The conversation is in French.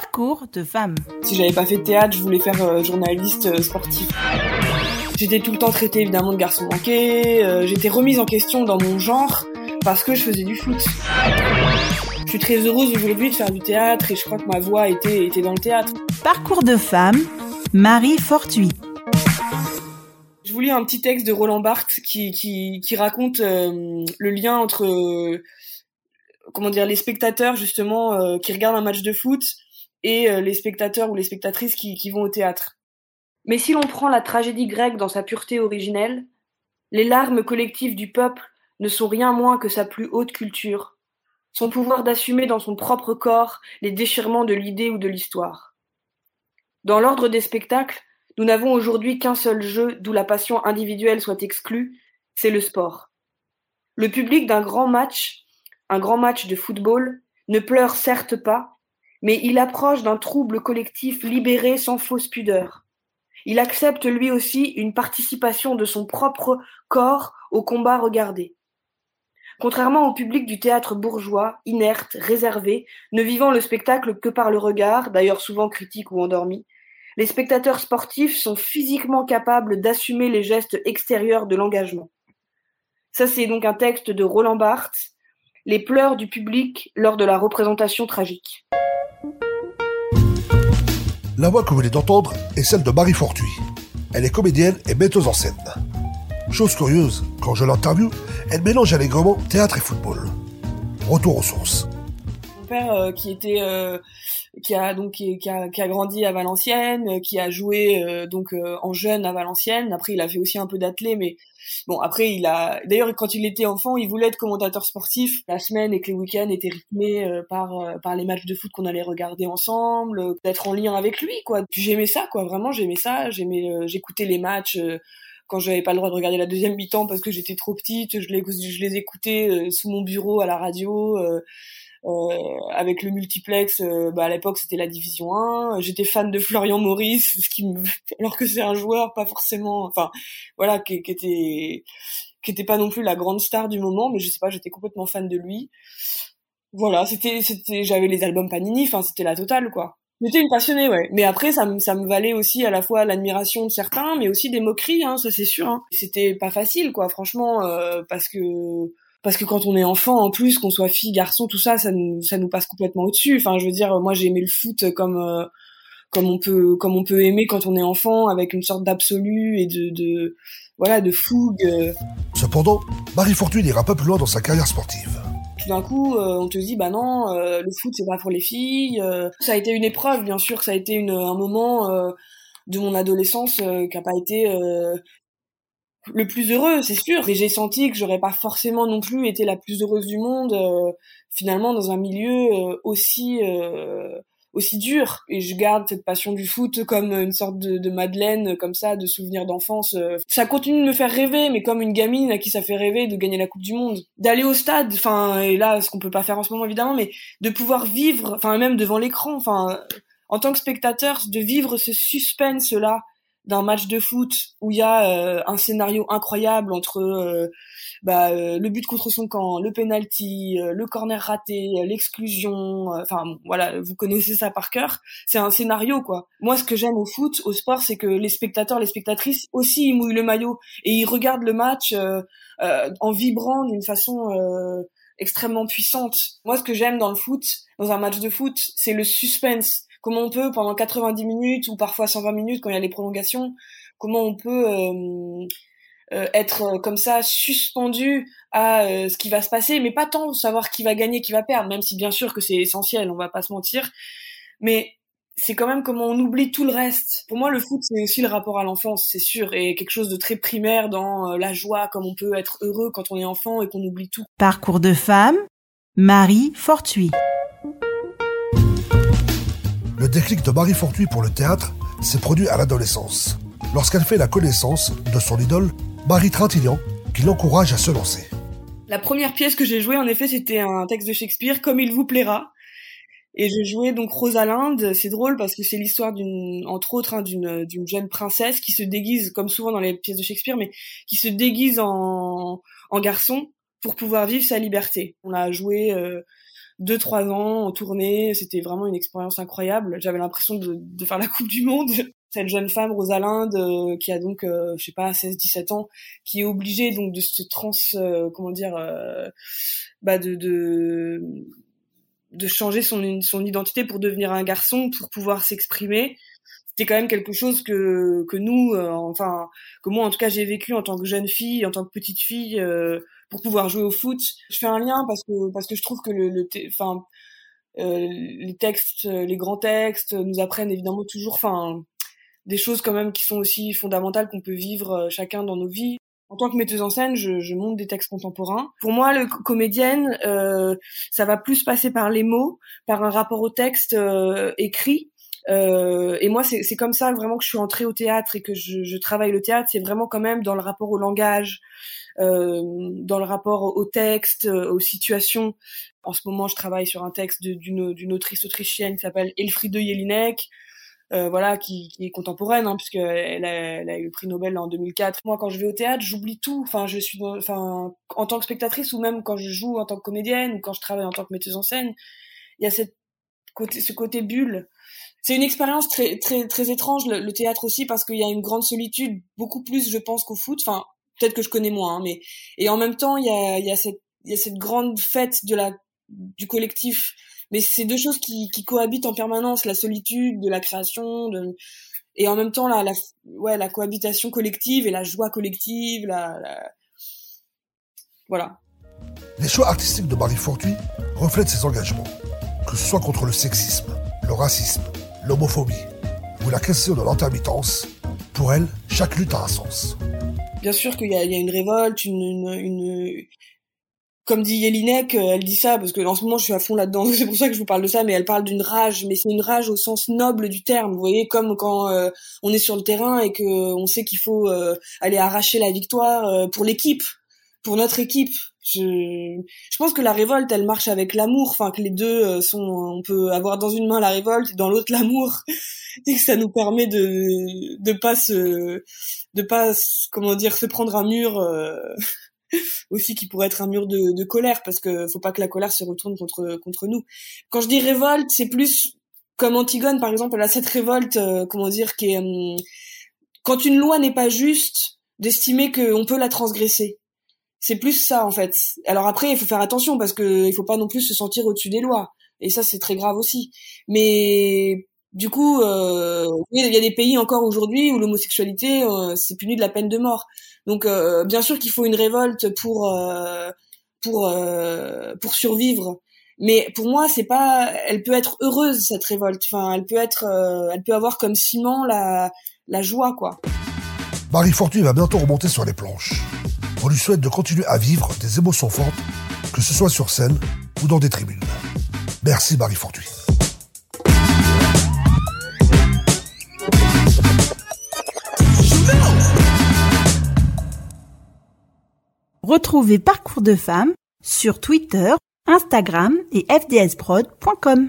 Parcours de femme. Si j'avais pas fait de théâtre, je voulais faire euh, journaliste euh, sportif. J'étais tout le temps traitée évidemment de garçon manqué. euh, J'étais remise en question dans mon genre parce que je faisais du foot. Je suis très heureuse aujourd'hui de faire du théâtre et je crois que ma voix était, était dans le théâtre. Parcours de femme. Marie Fortuit. Je vous lis un petit texte de Roland Barthes qui, qui, qui raconte le lien entre comment dire les spectateurs justement qui regardent un match de foot et euh, les spectateurs ou les spectatrices qui, qui vont au théâtre. Mais si l'on prend la tragédie grecque dans sa pureté originelle, les larmes collectives du peuple ne sont rien moins que sa plus haute culture, son pouvoir d'assumer dans son propre corps les déchirements de l'idée ou de l'histoire. Dans l'ordre des spectacles, nous n'avons aujourd'hui qu'un seul jeu d'où la passion individuelle soit exclue, c'est le sport. Le public d'un grand match, un grand match de football, ne pleure certes pas, mais il approche d'un trouble collectif libéré sans fausse pudeur. Il accepte lui aussi une participation de son propre corps au combat regardé. Contrairement au public du théâtre bourgeois, inerte, réservé, ne vivant le spectacle que par le regard, d'ailleurs souvent critique ou endormi, les spectateurs sportifs sont physiquement capables d'assumer les gestes extérieurs de l'engagement. Ça, c'est donc un texte de Roland Barthes, Les pleurs du public lors de la représentation tragique. La voix que vous venez d'entendre est celle de Marie Fortuit. Elle est comédienne et metteuse en scène. Chose curieuse, quand je l'interviewe, elle mélange allègrement théâtre et football. Retour aux sources. Mon père, euh, qui était, euh, qui a donc qui, qui a, qui a grandi à Valenciennes, qui a joué euh, donc euh, en jeune à Valenciennes. Après, il a fait aussi un peu d'athlé, mais bon, après, il a. D'ailleurs, quand il était enfant, il voulait être commentateur sportif la semaine et que les week-ends étaient rythmés euh, par euh, par les matchs de foot qu'on allait regarder ensemble, euh, d'être en lien avec lui, quoi. Puis j'aimais ça, quoi. Vraiment, j'aimais ça. J'aimais, euh, j'écoutais les matchs. quand j'avais pas le droit de regarder la deuxième mi-temps parce que j'étais trop petite, je les, je les écoutais sous mon bureau à la radio. Euh, avec le multiplex, euh, bah à l'époque c'était la division 1. J'étais fan de Florian Maurice, ce qui me... alors que c'est un joueur pas forcément, enfin voilà, qui, qui était qui était pas non plus la grande star du moment, mais je sais pas, j'étais complètement fan de lui. Voilà, c'était c'était, j'avais les albums Panini, enfin c'était la totale quoi. J'étais une passionnée, ouais. Mais après, ça me, ça me valait aussi à la fois l'admiration de certains, mais aussi des moqueries, hein, ça c'est sûr. Hein. C'était pas facile, quoi, franchement, euh, parce que parce que quand on est enfant, en plus, qu'on soit fille, garçon, tout ça, ça nous, ça nous passe complètement au-dessus. Enfin, je veux dire, moi, j'ai aimé le foot comme euh, comme on peut comme on peut aimer quand on est enfant, avec une sorte d'absolu et de, de voilà de fougue. Cependant, Marie Fortuit n'ira pas plus loin dans sa carrière sportive. Tout d'un coup, euh, on te dit bah non, euh, le foot c'est pas pour les filles. euh. Ça a été une épreuve, bien sûr, ça a été une, un moment euh, de mon adolescence euh, qui a pas été euh, le plus heureux, c'est sûr. Et j'ai senti que j'aurais pas forcément non plus été la plus heureuse du monde euh, finalement dans un milieu euh, aussi euh, aussi dur. Et je garde cette passion du foot comme une sorte de, de Madeleine, comme ça, de souvenirs d'enfance. euh. Ça continue de me faire rêver, mais comme une gamine à qui ça fait rêver de gagner la Coupe du Monde, d'aller au stade. Enfin, et là, ce qu'on peut pas faire en ce moment évidemment, mais de pouvoir vivre, enfin même devant l'écran, enfin en tant que spectateur, de vivre ce suspense là d'un match de foot où il y a euh, un scénario incroyable entre euh, bah, euh, le but contre son camp, le penalty, euh, le corner raté, euh, l'exclusion, euh, enfin voilà, vous connaissez ça par cœur. C'est un scénario quoi. Moi, ce que j'aime au foot, au sport, c'est que les spectateurs, les spectatrices aussi ils mouillent le maillot et ils regardent le match en vibrant d'une façon extrêmement puissante. Moi, ce que j'aime dans le foot, dans un match de foot, c'est le suspense comment on peut pendant 90 minutes ou parfois 120 minutes quand il y a les prolongations, comment on peut euh, euh, être euh, comme ça suspendu à euh, ce qui va se passer, mais pas tant savoir qui va gagner, qui va perdre, même si bien sûr que c'est essentiel, on va pas se mentir, mais c'est quand même comment on oublie tout le reste. Pour moi, le foot, c'est aussi le rapport à l'enfance, c'est sûr, et quelque chose de très primaire dans euh, la joie, comme on peut être heureux quand on est enfant et qu'on oublie tout. Parcours de femme. Marie Fortuit. Déclic de Marie Fortuit pour le théâtre s'est produit à l'adolescence, lorsqu'elle fait la connaissance de son idole, Marie Trintignant, qui l'encourage à se lancer. La première pièce que j'ai jouée, en effet, c'était un texte de Shakespeare, Comme il vous plaira. Et je jouais donc Rosalinde. C'est drôle parce que c'est l'histoire d'une, entre autres, hein, d'une, d'une jeune princesse qui se déguise, comme souvent dans les pièces de Shakespeare, mais qui se déguise en, en garçon pour pouvoir vivre sa liberté. On l'a joué euh, deux trois ans en tournée. C'était vraiment une expérience incroyable. J'avais l'impression de, de, faire la Coupe du Monde. Cette jeune femme Rosalinde euh, qui a donc euh, je sais pas 16 17 ans qui est obligée donc de se trans euh, comment dire bah de, de de changer son son identité pour devenir un garçon pour pouvoir s'exprimer c'était quand même quelque chose que que nous enfin que moi en tout cas j'ai vécu en tant que jeune fille en tant que petite fille pour pouvoir jouer au foot. Je fais un lien parce que parce que je trouve que le, le enfin euh, les textes, les grands textes nous apprennent évidemment toujours, enfin des choses quand même qui sont aussi fondamentales qu'on peut vivre euh, chacun dans nos vies. En tant que metteuse en scène, je, je monte des textes contemporains. Pour moi, le comédienne, euh, ça va plus passer par les mots, par un rapport au texte euh, écrit. Euh, et moi, c'est comme ça vraiment que je suis entrée au théâtre et que je, je travaille le théâtre. C'est vraiment quand même dans le rapport au langage, dans le rapport au texte, euh, aux situations. En ce moment, je travaille sur un texte d'une autrice autrichienne qui s'appelle Elfriede Jelinek, euh, voilà, qui, est contemporaine, hein, puisque elle a, elle a, eu le prix Nobel en 2004. Moi, quand je vais au théâtre, j'oublie tout. Enfin, je suis, en tant que spectatrice ou même quand je joue en tant que comédienne ou quand je travaille en tant que metteuse en scène, il y a ce côté bulle. C'est une expérience très, très, très étrange le, théâtre aussi parce qu'il y a une grande solitude, beaucoup plus, je pense, qu'au foot. Peut-être que je connais moins, hein, mais et en même temps il y a, cette grande fête de la du collectif. Mais c'est deux choses qui, cohabitent en permanence, la solitude de la création, et en même temps la, cohabitation collective et la joie collective, voilà. Les choix artistiques de Marie Fortuit reflètent ses engagements, que ce soit contre le sexisme, le racisme, l'homophobie ou la question de l'intermittence. Pour elle, chaque lutte a un sens bien sûr qu'il y y a une révolte, une, comme dit Yelinek, euh, elle dit ça parce que en ce moment je suis à fond là-dedans, c'est pour ça que je vous parle de ça, mais elle parle d'une rage, mais c'est une rage au sens noble du terme, vous voyez, comme quand euh, on est sur le terrain et que on sait qu'il faut euh, aller arracher la victoire pour l'équipe, pour notre équipe. Je, je pense que la révolte, elle marche avec l'amour, enfin que les deux sont, on peut avoir dans une main la révolte, dans l'autre l'amour, et que ça nous permet de de pas se de pas comment dire se prendre un mur euh, aussi qui pourrait être un mur de, de, colère parce que faut pas que la colère se retourne contre contre nous. Quand je dis révolte, c'est plus comme Antigone par exemple, elle a cette révolte euh, comment dire qui est hum, quand une loi n'est pas juste, d'estimer qu'on peut la transgresser. C'est plus ça en fait. Alors après, il faut faire attention parce que il faut pas non plus se sentir au-dessus des lois. Et ça, c'est très grave aussi. Mais du coup, euh, il y a des pays encore aujourd'hui où l'homosexualité euh, c'est puni de la peine de mort. Donc, euh, bien sûr qu'il faut une révolte pour euh, pour euh, pour survivre. Mais pour moi, c'est pas. Elle peut être heureuse cette révolte. Enfin, elle peut être. elle peut avoir comme ciment la la joie, quoi. Marie Fortuny va bientôt remonter sur les planches. On lui souhaite de continuer à vivre des émotions fortes, que ce soit sur scène ou dans des tribunes. Merci Marie Fortuny. Retrouvez Parcours de femmes sur Twitter, Instagram et fdsprod.com.